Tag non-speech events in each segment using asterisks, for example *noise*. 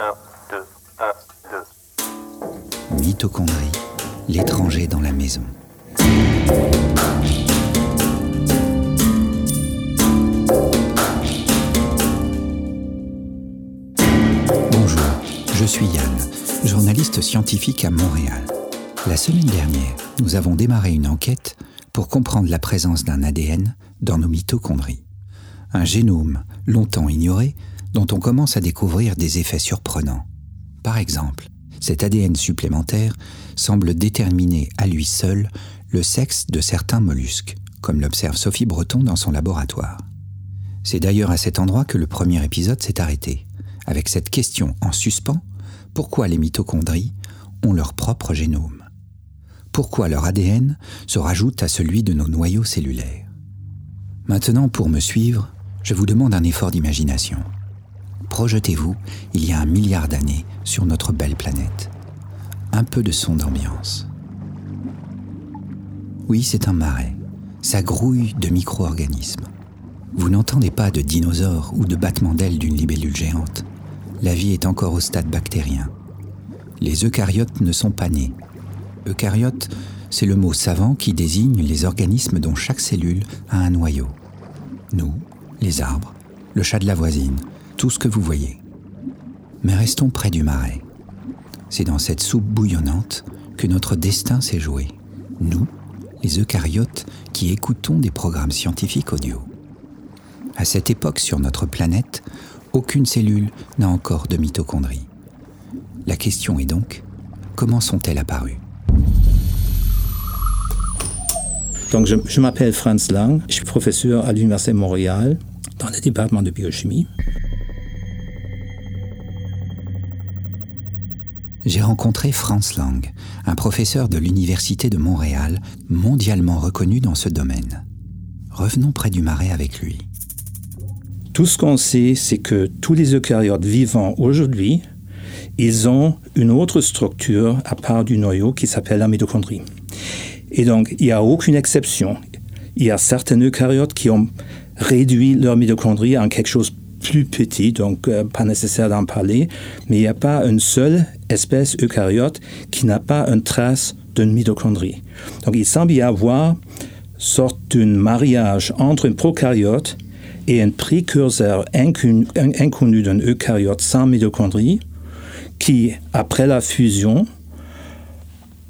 1, 2, 1, 2. Mitochondrie, l'étranger dans la maison. Bonjour, je suis Yann, journaliste scientifique à Montréal. La semaine dernière, nous avons démarré une enquête pour comprendre la présence d'un ADN dans nos mitochondries. Un génome longtemps ignoré dont on commence à découvrir des effets surprenants. Par exemple, cet ADN supplémentaire semble déterminer à lui seul le sexe de certains mollusques, comme l'observe Sophie Breton dans son laboratoire. C'est d'ailleurs à cet endroit que le premier épisode s'est arrêté, avec cette question en suspens, pourquoi les mitochondries ont leur propre génome? Pourquoi leur ADN se rajoute à celui de nos noyaux cellulaires? Maintenant, pour me suivre, je vous demande un effort d'imagination. Projetez-vous il y a un milliard d'années sur notre belle planète. Un peu de son d'ambiance. Oui, c'est un marais. Ça grouille de micro-organismes. Vous n'entendez pas de dinosaures ou de battements d'ailes d'une libellule géante. La vie est encore au stade bactérien. Les eucaryotes ne sont pas nés. Eucaryote, c'est le mot savant qui désigne les organismes dont chaque cellule a un noyau. Nous, les arbres, le chat de la voisine, tout ce que vous voyez. Mais restons près du marais. C'est dans cette soupe bouillonnante que notre destin s'est joué. Nous, les eucaryotes qui écoutons des programmes scientifiques audio. À cette époque sur notre planète, aucune cellule n'a encore de mitochondrie. La question est donc, comment sont-elles apparues? Je m'appelle Franz Lang, je suis professeur à l'Université de Montréal dans le département de biochimie. J'ai rencontré Franz Lang, un professeur de l'Université de Montréal, mondialement reconnu dans ce domaine. Revenons près du marais avec lui. Tout ce qu'on sait, c'est que tous les eucaryotes vivants aujourd'hui, ils ont une autre structure à part du noyau qui s'appelle la mitochondrie. Et donc, il n'y a aucune exception. Il y a certains eucaryotes qui ont réduit leur mitochondrie en quelque chose plus petit, donc euh, pas nécessaire d'en parler, mais il n'y a pas une seule espèce eucaryote qui n'a pas une trace d'une mitochondrie. Donc il semble y avoir sorte d'un mariage entre un prokaryote et un précurseur inconnu, inconnu d'un eucaryote sans mitochondrie qui, après la fusion,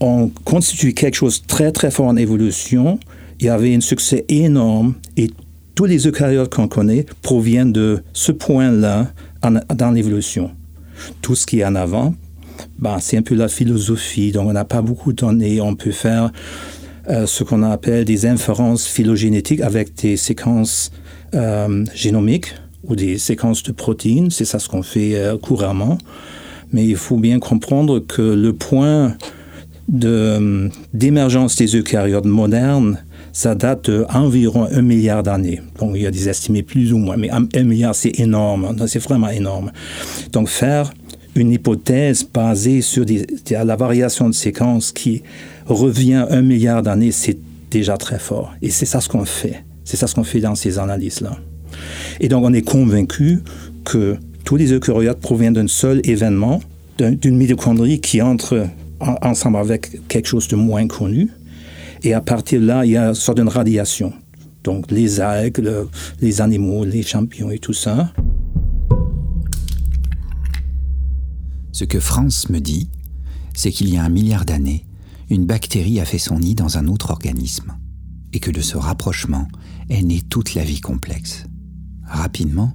ont constitué quelque chose de très très fort en évolution. Il y avait un succès énorme et tous les eucaryotes qu'on connaît proviennent de ce point-là dans l'évolution. Tout ce qui est en avant, ben, c'est un peu la philosophie, donc on n'a pas beaucoup de données. On peut faire euh, ce qu'on appelle des inférences phylogénétiques avec des séquences euh, génomiques ou des séquences de protéines, c'est ça ce qu'on fait euh, couramment. Mais il faut bien comprendre que le point d'émergence des eucaryotes modernes, ça date d'environ un milliard d'années. Bon, il y a des estimés plus ou moins, mais un, milliard, c'est énorme. C'est vraiment énorme. Donc, faire une hypothèse basée sur la variation de séquences qui revient un milliard d'années, c'est déjà très fort. Et c'est ça ce qu'on fait. C'est ça ce qu'on fait dans ces analyses-là. Et donc, on est convaincu que tous les eucaryotes proviennent d'un seul événement, d'une mitochondrie qui entre ensemble avec quelque chose de moins connu. Et à partir de là, il y a une sorte de radiation. Donc les algues, les animaux, les champignons et tout ça. Ce que France me dit, c'est qu'il y a un milliard d'années, une bactérie a fait son nid dans un autre organisme, et que de ce rapprochement est née toute la vie complexe. Rapidement,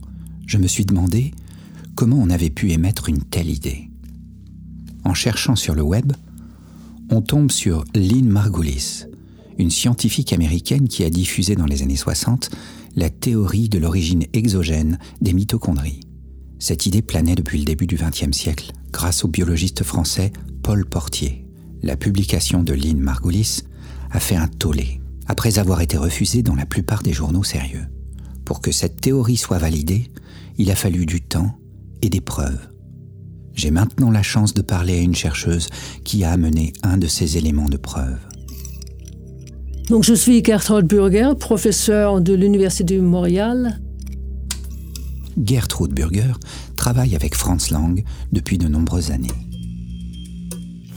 je me suis demandé comment on avait pu émettre une telle idée. En cherchant sur le web, on tombe sur Lynn Margulis, une scientifique américaine qui a diffusé dans les années 60 la théorie de l'origine exogène des mitochondries. Cette idée planait depuis le début du XXe siècle grâce au biologiste français Paul Portier. La publication de Lynn Margulis a fait un tollé, après avoir été refusée dans la plupart des journaux sérieux. Pour que cette théorie soit validée, il a fallu du temps et des preuves. J'ai maintenant la chance de parler à une chercheuse qui a amené un de ces éléments de preuve. Donc, je suis Gertrude Burger, professeur de l'Université de Montréal. Gertrude Burger travaille avec Franz Lang depuis de nombreuses années.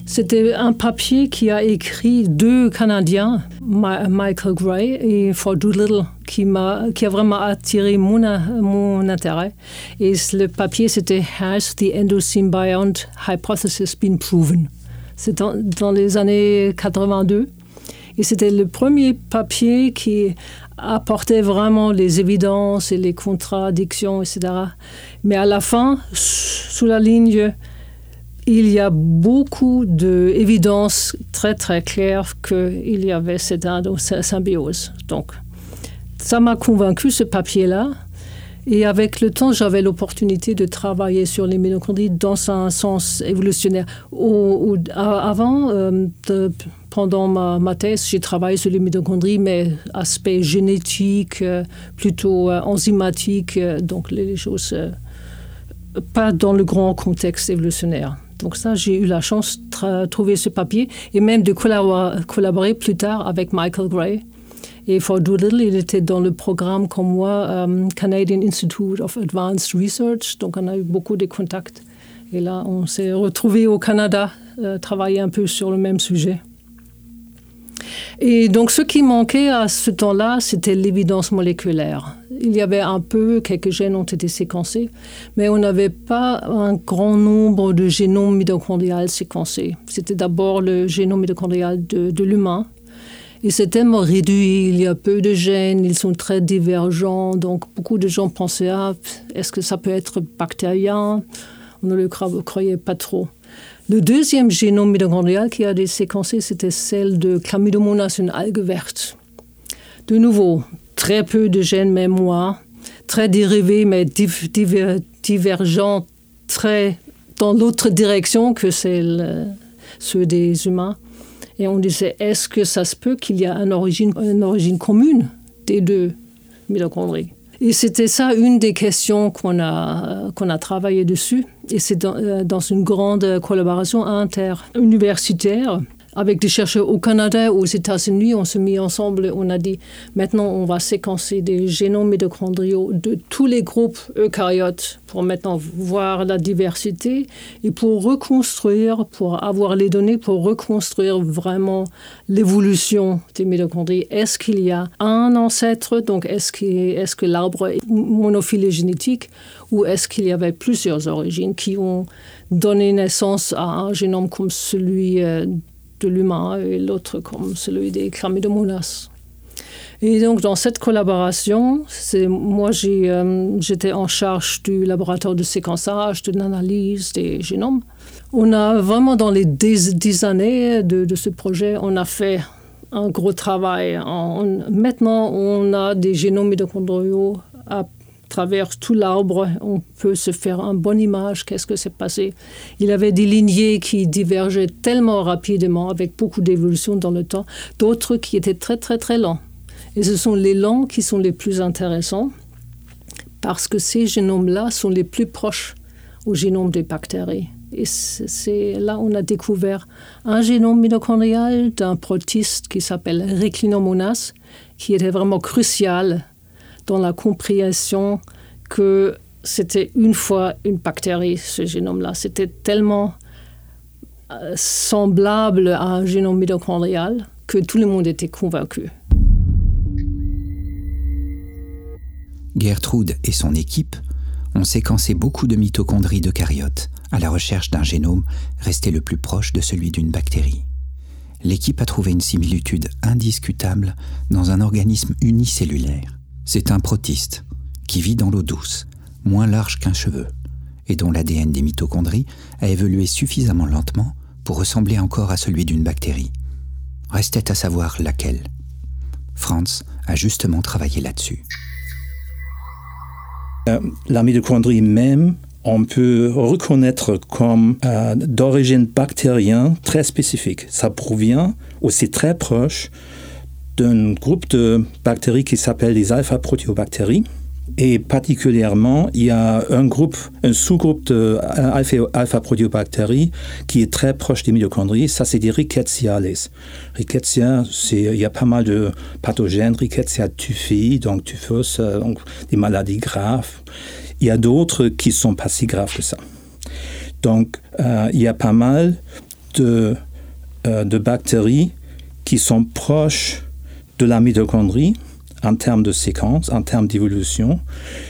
C'était un papier qui a écrit deux Canadiens, Michael Gray et Ford Doolittle, qui, a, qui a vraiment attiré mon, mon intérêt. Et le papier, c'était Has the endosymbiont hypothesis been proven? C'est dans, dans, les années 82. Et c'était le premier papier qui apportait vraiment les évidences et les contradictions, etc. Mais à la fin, sous la ligne il y a beaucoup d'évidences très très claires qu'il y avait cette symbiose. Donc, ça m'a convaincu ce papier-là. Et avec le temps, j'avais l'opportunité de travailler sur les mitochondries dans un sens évolutionnaire. Avant, euh, pendant ma, thèse, j'ai travaillé sur les mitochondries, mais aspect génétique, euh, plutôt euh, enzymatique, donc les choses pas dans le grand contexte évolutionnaire. Donc ça, j'ai eu la chance de trouver ce papier et même de collaborer, plus tard avec Michael Gray. Et for Doolittle, il était dans le programme comme moi, um, Canadian Institute of Advanced Research. Donc on a eu beaucoup de contacts. Et là, on s'est retrouvés au Canada, euh, un peu sur le même sujet. Et donc, ce qui manquait à ce temps-là, c'était l'évidence moléculaire. Il y avait un peu, quelques gènes ont été séquencés, mais on n'avait pas un grand nombre de génomes mitochondrial séquencés. C'était d'abord le génome mitochondrial de, l'humain. Et c'est tellement réduit, il y a peu de gènes, ils sont très divergents, donc beaucoup de gens pensaient, ah, est-ce que ça peut être bactérien? On ne le croyait pas trop. Le deuxième génome mitochondrial qui a été séquencé, c'était celle de Chlamydomonas, une algue verte. De nouveau, très peu de gènes mémoire, très dérivés, mais divergents, très dans l'autre direction que celle, ceux des humains. Et on disait, est-ce que ça se peut qu'il y ait une origine, une origine commune des deux mitochondries? Et c'était ça une des questions qu'on a, qu'on a travaillé dessus. Et c'est dans, euh, dans, une grande collaboration interuniversitaire avec des chercheurs au Canada, aux États-Unis, on s'est mis ensemble, on a dit maintenant on va séquencer des génomes mitochondriaux de tous les groupes eucaryotes pour maintenant voir la diversité et pour reconstruire, pour avoir les données, pour reconstruire vraiment l'évolution des mitochondries. Est-ce qu'il y a un ancêtre, donc est-ce que, l'arbre est monophile génétique ou est-ce qu'il y avait plusieurs origines qui ont donné naissance à un génome comme celui euh, de l'humain et l'autre comme celui des chlamydomonas. Et donc, dans cette collaboration, c'est, moi, j'ai, euh, j'étais en charge du laboratoire de séquençage, de l'analyse des génomes. On a vraiment, dans les dix, années de, ce projet, on a fait un gros travail. maintenant, on a des génomes mitochondriaux à travers tout l'arbre, on peut se faire une bonne image, qu'est-ce que s'est passé. Il avait des lignées qui divergeaient tellement rapidement, avec beaucoup d'évolution dans le temps, d'autres qui étaient très très très lents. Et ce sont les lents qui sont les plus intéressants, parce que ces génomes-là sont les plus proches au génome des bactéries. Et c'est là on a découvert un génome mitochondrial d'un protiste qui s'appelle Reclinomonas, qui était vraiment crucial dans la compréhension que c'était une fois une bactérie, ce génome-là. C'était tellement euh, semblable à un génome mitochondrial que tout le monde était convaincu. Gertrude et son équipe ont séquencé beaucoup de mitochondries d'eucaryotes à la recherche d'un génome resté le plus proche de celui d'une bactérie. L'équipe a trouvé une similitude indiscutable dans un organisme unicellulaire c'est un protiste qui vit dans l'eau douce, moins large qu'un cheveu, et dont l'ADN des mitochondries a évolué suffisamment lentement pour ressembler encore à celui d'une bactérie. Restait à savoir laquelle. Franz a justement travaillé là-dessus. Euh, la mitochondrie même, on peut reconnaître comme euh, d'origine bactérienne très spécifique. Ça provient aussi très proche d'un groupe de bactéries qui s'appelle les alpha-protéobactéries. Et particulièrement, il y a un groupe, un sous-groupe de alpha-proteobactéries qui est très proche des mitochondries. Ça, c'est des rickettsia. Rickettsia, il y a pas mal de pathogènes. Rickettsia tufii, donc typhus, euh, donc des maladies graves. Il y a d'autres qui sont pas si graves que ça. Donc, euh, il y a pas mal de, euh, de bactéries qui sont proches de la mitochondrie en termes de séquence, en termes d'évolution,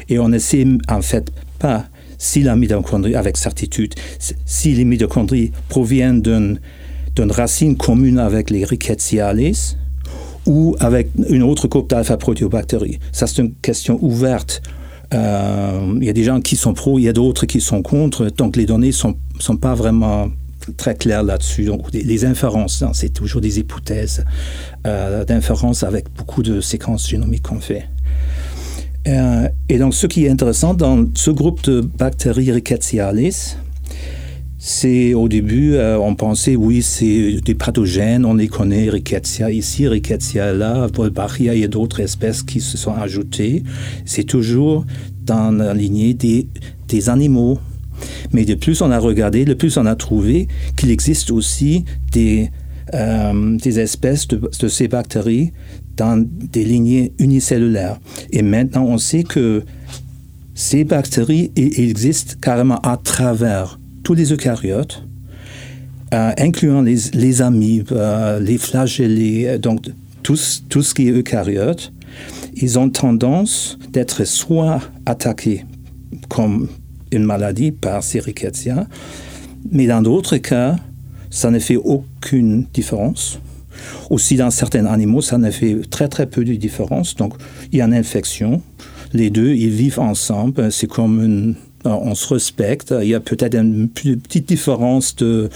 et on essaie en fait pas si la mitochondrie, avec certitude, si les mitochondries proviennent d'une racine commune avec les Rickettsia ou avec une autre groupe d'alpha-proteobactéries. Ça, c'est une question ouverte. Euh, il y a des gens qui sont pro, il y a d'autres qui sont contre, donc les données ne sont, sont pas vraiment très claires là-dessus. Donc, les inférences, hein, c'est toujours des hypothèses euh, d'inférences avec beaucoup de séquences génomiques qu'on fait. Euh, et donc, ce qui est intéressant dans ce groupe de bactéries Rickettsia c'est au début, euh, on pensait, oui, c'est des pathogènes, on les connaît, Rickettsia ici, Rickettsia là, Wolbachia, y a d'autres espèces qui se sont ajoutées. C'est toujours dans la lignée des animaux. Mais de plus on a regardé, de plus on a trouvé qu'il existe aussi des, euh, espèces de, ces bactéries dans des lignées unicellulaires. Et maintenant, on sait que ces bactéries existent carrément à travers tous les eucaryotes, euh, incluant les, les amibes, euh, les flagellés, donc tout, tout ce qui est eucaryote. Ils ont tendance d'être soit attaqués comme une maladie par rickettsia, mais dans d'autres cas, ça ne fait aucune différence. Aussi, dans certains animaux, ça ne fait très très peu de différence. Donc, il y a une infection. Les deux, ils vivent ensemble. C'est comme une, on se respecte. Il y a peut-être une petite différence de,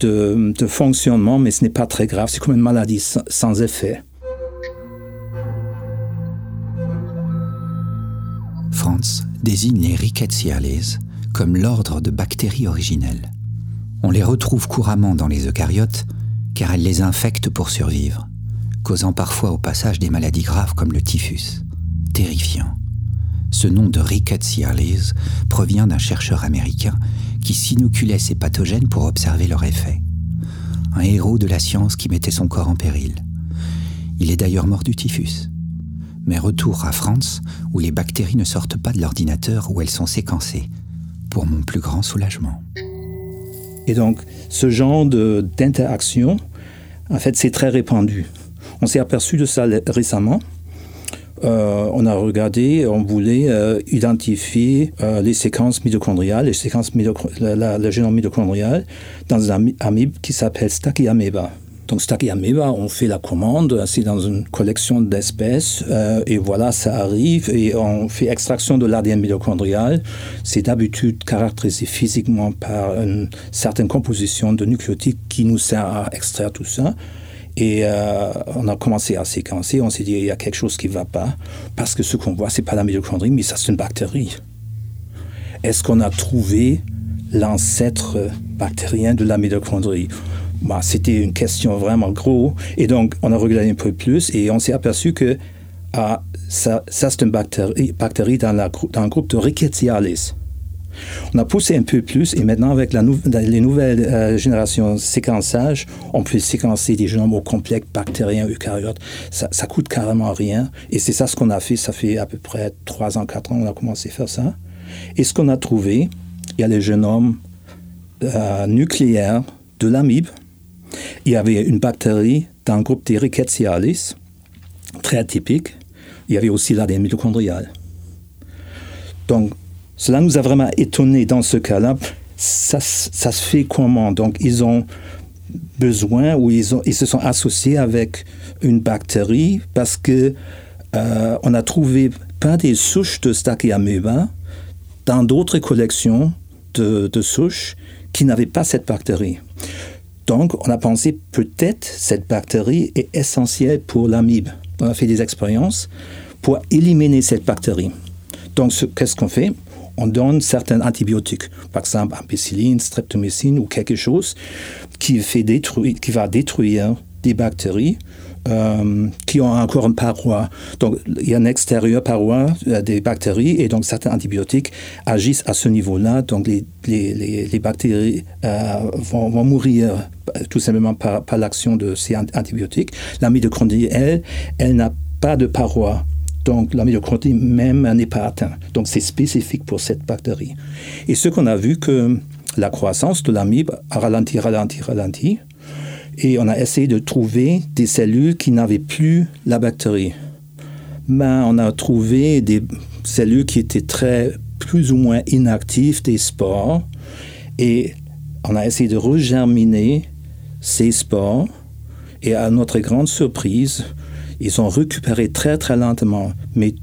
de, fonctionnement, mais ce n'est pas très grave. C'est comme une maladie sans effet. Désigne les Rickettsia-les comme l'ordre de bactéries originelles. On les retrouve couramment dans les eucaryotes car elles les infectent pour survivre, causant parfois au passage des maladies graves comme le typhus. Terrifiant. Ce nom de Rickettsia-les provient d'un chercheur américain qui s'inoculait ces pathogènes pour observer leur effet. Un héros de la science qui mettait son corps en péril. Il est d'ailleurs mort du typhus. Mais retour à France, où les bactéries ne sortent pas de l'ordinateur où elles sont séquencées, pour mon plus grand soulagement. Et donc, ce genre d'interaction, en fait, c'est très répandu. On s'est aperçu de ça récemment. Euh, on a regardé, on voulait euh, identifier euh, les séquences mitochondriales, les séquences la, le génome mitochondrial dans un amibe qui s'appelle Stachyameba. Donc Stachyameba, on fait la commande, c'est dans une collection d'espèces, euh, et voilà, ça arrive, et on fait extraction de l'ADN mitochondrial. C'est d'habitude caractérisé physiquement par une certaine composition de nucléotides qui nous sert à extraire tout ça. Et euh, on a commencé à séquencer, on s'est dit, il y a quelque chose qui ne va pas, parce que ce qu'on voit, ce n'est pas la mitochondrie, mais ça, c'est une bactérie. Est-ce qu'on a trouvé l'ancêtre bactérien de la mitochondrie? Bah, c'était une question vraiment gros. Et donc, on a regardé un peu plus et on s'est aperçu que ah, ça, c'est une bactérie, bactérie dans, la, dans le groupe de Rickettsia-les. On a poussé un peu plus et maintenant avec la les nouvelles euh, générations séquençage, on peut séquencer des génomes au complexe bactériens eucaryotes. Ça, ça coûte carrément rien et c'est ça ce qu'on a fait. Ça fait à peu près 3 ans, 4 ans on a commencé à faire ça. Et ce qu'on a trouvé, il y a les génomes euh, nucléaires de l'amibe, il y avait une bactérie le groupe des Rickettsia-les, très atypique. Il y avait aussi l'ADN mitochondrial. Donc, cela nous a vraiment étonnés dans ce cas-là. Ça, se fait comment? Donc, ils ont besoin ou ils, se sont associés avec une bactérie parce que euh, on a trouvé pas des souches de Stachyameba dans d'autres collections de souches qui n'avaient pas cette bactérie. Donc, on a pensé peut-être cette bactérie est essentielle pour l'amibe. On a fait des expériences pour éliminer cette bactérie. Donc, qu'est-ce qu'on fait? On donne certains antibiotiques, par exemple ampicilline, streptomycine ou quelque chose qui, fait détruire, qui va détruire des bactéries euh, qui ont encore une paroi. Donc, il y a une extérieure paroi euh, des bactéries et donc certains antibiotiques agissent à ce niveau-là. Donc, les, les, les, bactéries euh, vont, vont, mourir tout simplement par, par l'action de ces antibiotiques. La mitochondrie, elle, elle n'a pas de paroi. Donc la mitochondrie même n'est pas atteinte. Donc c'est spécifique pour cette bactérie. Et ce qu'on a vu que la croissance de l'amibe a ralenti, ralenti, ralenti. Et on a essayé de trouver des cellules qui n'avaient plus la bactérie. Ben, on a trouvé des cellules qui étaient très plus ou moins inactives des spores. Et on a essayé de regerminer ces spores. Et à notre grande surprise, ils ont récupéré très très lentement. Mais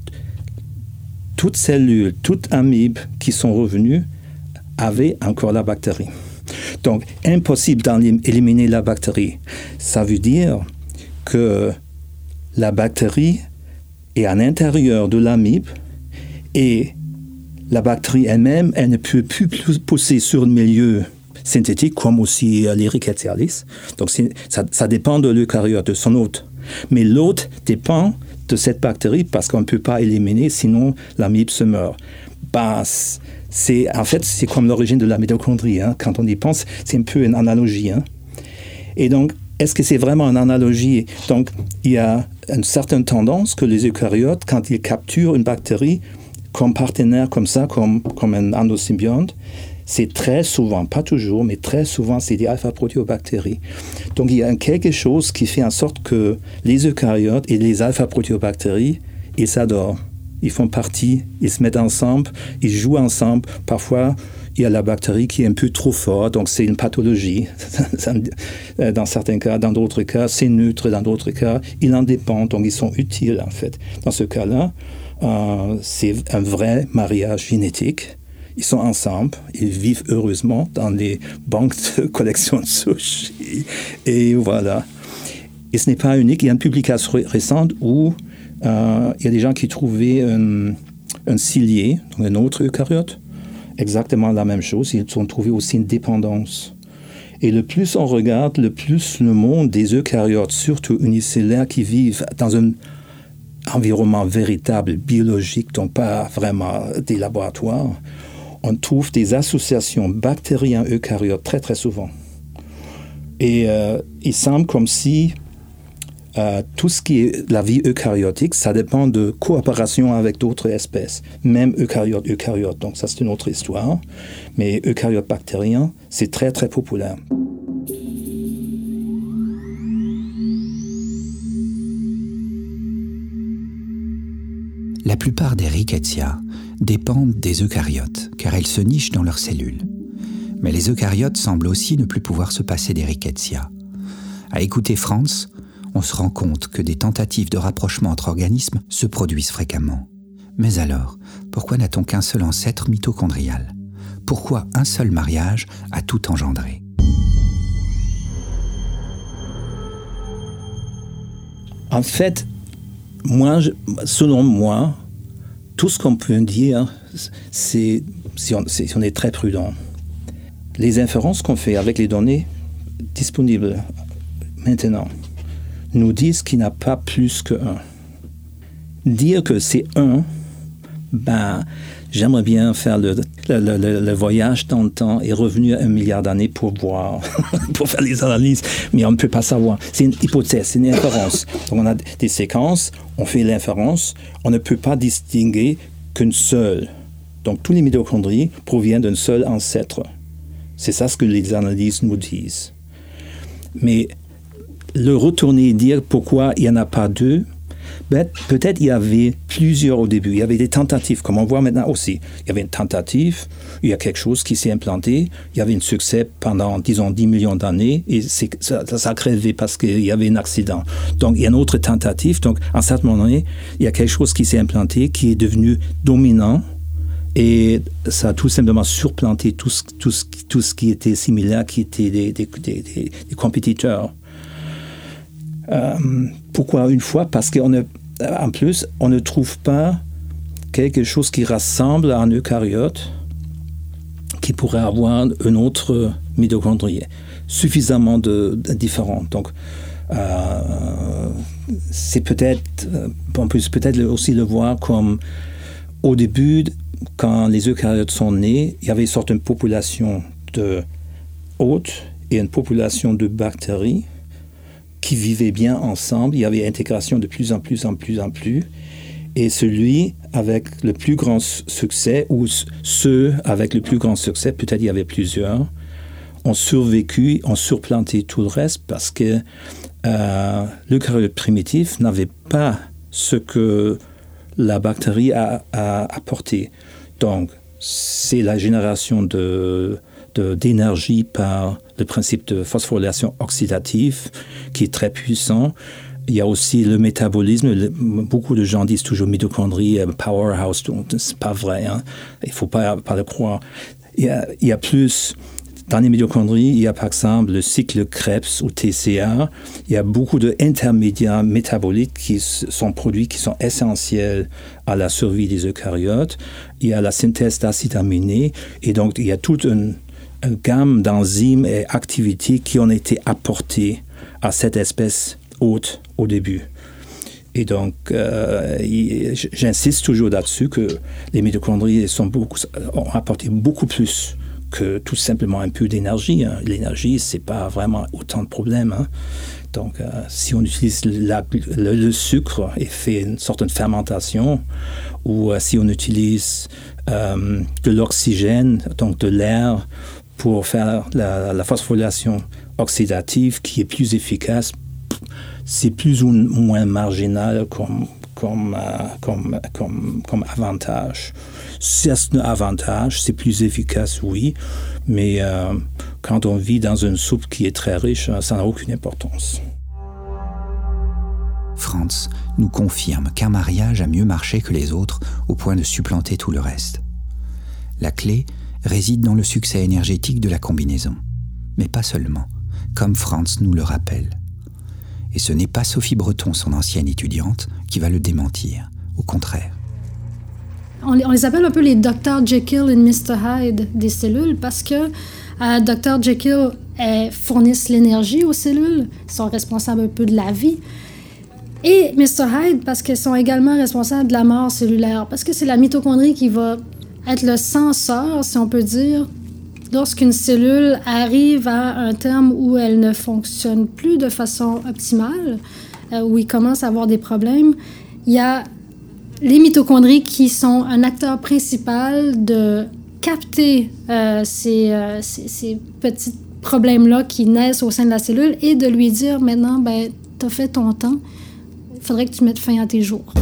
toutes cellules, toutes amibes qui sont revenues avaient encore la bactérie. Donc, impossible d'éliminer la bactérie. Ça veut dire que la bactérie est à l'intérieur de l'amibe et la bactérie elle-même, elle ne peut plus pousser sur le milieu synthétique comme aussi rickettsia Donc, ça, dépend de l'eucaryote, de son hôte. Mais l'hôte dépend de cette bactérie parce qu'on ne peut pas éliminer, sinon l'amibe se meurt. C'est en fait c'est comme l'origine de la mitochondrie. Hein. Quand on y pense, c'est un peu une analogie. Hein. Et donc, est-ce que c'est vraiment une analogie? Donc, il y a une certaine tendance que les eucaryotes, quand ils capturent une bactérie comme partenaire, comme ça, comme, comme un endosymbionte, c'est très souvent, pas toujours, mais très souvent, c'est des alpha-protéobactéries. Donc, il y a quelque chose qui fait en sorte que les eucaryotes et les alpha-protéobactéries, ils s'adorent ils font partie, ils se mettent ensemble, ils jouent ensemble. Parfois, il y a la bactérie qui est un peu trop forte, donc c'est une pathologie. *laughs* dans certains cas, dans d'autres cas, c'est neutre, dans d'autres cas, ils en dépendent, donc ils sont utiles en fait. Dans ce cas-là, euh, c'est un vrai mariage génétique. Ils sont ensemble, ils vivent heureusement dans les banques de *laughs* collection de sushi. Et voilà. Et ce n'est pas unique. Il y a une publication récente où euh, il y a des gens qui trouvaient un, un cilié, un autre eucaryote, exactement la même chose. Ils ont trouvé aussi une dépendance. Et le plus on regarde, le plus le monde des eucaryotes, surtout unicellulaires, qui vivent dans un environnement véritable, biologique, donc pas vraiment des laboratoires, on trouve des associations bactériens-eucaryotes très très souvent. Et euh, il semble comme si euh, tout ce qui est la vie eucaryotique, ça dépend de coopération avec d'autres espèces, même eucaryotes, eucaryotes. Donc ça, c'est une autre histoire. Mais eucaryotes bactériens, c'est très, très populaire. La plupart des rickettsia dépendent des eucaryotes, car elles se nichent dans leurs cellules. Mais les eucaryotes semblent aussi ne plus pouvoir se passer des rickettsia. À écouter Franz, on se rend compte que des tentatives de rapprochement entre organismes se produisent fréquemment. Mais alors, pourquoi n'a-t-on qu'un seul ancêtre mitochondrial? Pourquoi un seul mariage a tout engendré? En fait, selon moi, tout ce qu'on peut dire, c'est si on est très prudent. Les inférences qu'on fait avec les données disponibles maintenant, nous disent qu'il n'y a pas plus que un. Dire que c'est un, ben, j'aimerais bien faire le, le, voyage dans le temps et revenir un milliard d'années pour voir, *laughs* pour faire les analyses, mais on ne peut pas savoir. C'est une hypothèse, c'est une inférence. Donc on a des séquences, on fait l'inférence, on ne peut pas distinguer qu'une seule. Donc tous les mitochondries proviennent d'un seul ancêtre. C'est ça ce que les analyses nous disent. Mais le retourner et dire pourquoi il n'y en a pas deux, ben, peut-être il y avait plusieurs au début. Il y avait des tentatives, comme on voit maintenant aussi. Il y avait une tentative, il y a quelque chose qui s'est implanté, il y avait un succès pendant, disons, 10 millions d'années, et ça, ça, a crévé parce qu'il y avait un accident. Donc, il y a une autre tentative. Donc, à un certain moment il y a quelque chose qui s'est implanté, qui est devenu dominant, et ça a tout simplement surplanté tout ce, qui était similaire, qui était des, des compétiteurs. Euh, pourquoi une fois? Parce qu'en plus, on ne trouve pas quelque chose qui rassemble un eucaryote qui pourrait avoir un autre mitochondrie suffisamment de, différent. Donc, euh, c'est peut-être, euh, on peut peut-être aussi le voir comme au début, quand les eucaryotes sont nés, il y avait une sorte de population de hôtes et une population de bactéries qui vivaient bien ensemble. Il y avait intégration de plus en plus en plus en plus. Et celui avec le plus grand succès, ou ceux avec le plus grand succès, peut-être il y avait plusieurs, ont survécu, ont surplanté tout le reste parce que euh, l'eucaryote primitif n'avait pas ce que la bactérie a, apporté. Donc, c'est la génération de, d'énergie par le principe de phosphorylation oxydative qui est très puissant. Il y a aussi le métabolisme. beaucoup de gens disent toujours mitochondrie, euh, powerhouse. C'est pas vrai. Hein. Il faut pas, le croire. Il y, a, il y a plus dans les mitochondries, il y a par exemple le cycle Krebs ou TCA. Il y a beaucoup d'intermédiaires métaboliques qui sont produits qui sont essentiels à la survie des eucaryotes. Il y a la synthèse d'acides aminés et donc il y a toute une, gamme d'enzymes et activités qui ont été apportées à cette espèce hôte au début. Et donc, euh, j'insiste toujours là-dessus que les mitochondries ont apporté beaucoup plus que tout simplement un peu d'énergie. Hein. L'énergie, c'est pas vraiment autant de problèmes. Hein. Donc, euh, si on utilise le, sucre et fait une sorte de fermentation, ou euh, si on utilise de l'oxygène, donc de l'air, pour faire la, phosphorylation oxydative qui est plus efficace, c'est plus ou moins marginal comme, comme, comme, comme, comme avantage. C'est un avantage, c'est plus efficace, oui, mais euh, quand on vit dans une soupe qui est très riche, euh, ça n'a aucune importance. Franz nous confirme qu'un mariage a mieux marché que les autres au point de supplanter tout le reste. La clé réside dans le succès énergétique de la combinaison. Mais pas seulement, comme Franz nous le rappelle. Et ce n'est pas Sophie Breton, son ancienne étudiante, qui va le démentir. Au contraire on les, appelle un peu les Dr. Jekyll et Mr. Hyde des cellules parce que euh, Dr. Jekyll fournissent l'énergie aux cellules, sont responsables un peu de la vie. Et Mr. Hyde parce qu'ils sont également responsables de la mort cellulaire, parce que c'est la mitochondrie qui va être le censeur, si on peut dire, lorsqu'une cellule arrive à un terme où elle ne fonctionne plus de façon optimale, euh, où il commence à avoir des problèmes, il y a les mitochondries qui sont un acteur principal de capter euh, euh, ces, petits problèmes-là qui naissent au sein de la cellule et de lui dire maintenant, ben, tu as fait ton temps, il faudrait que tu mettes fin à tes jours.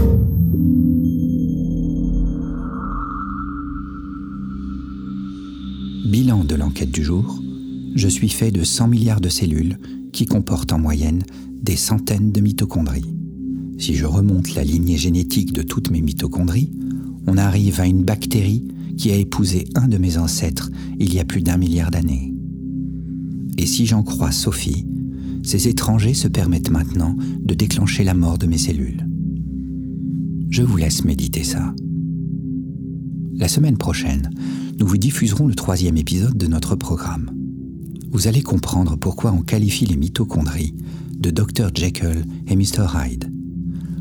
Bilan de l'enquête du jour, je suis fait de 100 milliards de cellules qui comportent en moyenne des centaines de mitochondries. Si je remonte la lignée génétique de toutes mes mitochondries, on arrive à une bactérie qui a épousé un de mes ancêtres il y a plus d'un milliard d'années. Et si j'en crois Sophie, ces étrangers se permettent maintenant de déclencher la mort de mes cellules. Je vous laisse méditer ça. La semaine prochaine, nous vous diffuserons le troisième épisode de notre programme. Vous allez comprendre pourquoi on qualifie les mitochondries de Dr Jekyll et Mr Hyde.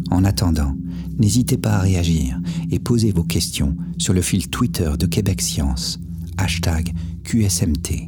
En attendant, n'hésitez pas à réagir et poser vos questions sur le fil Twitter de Québec Science, hashtag QSMT.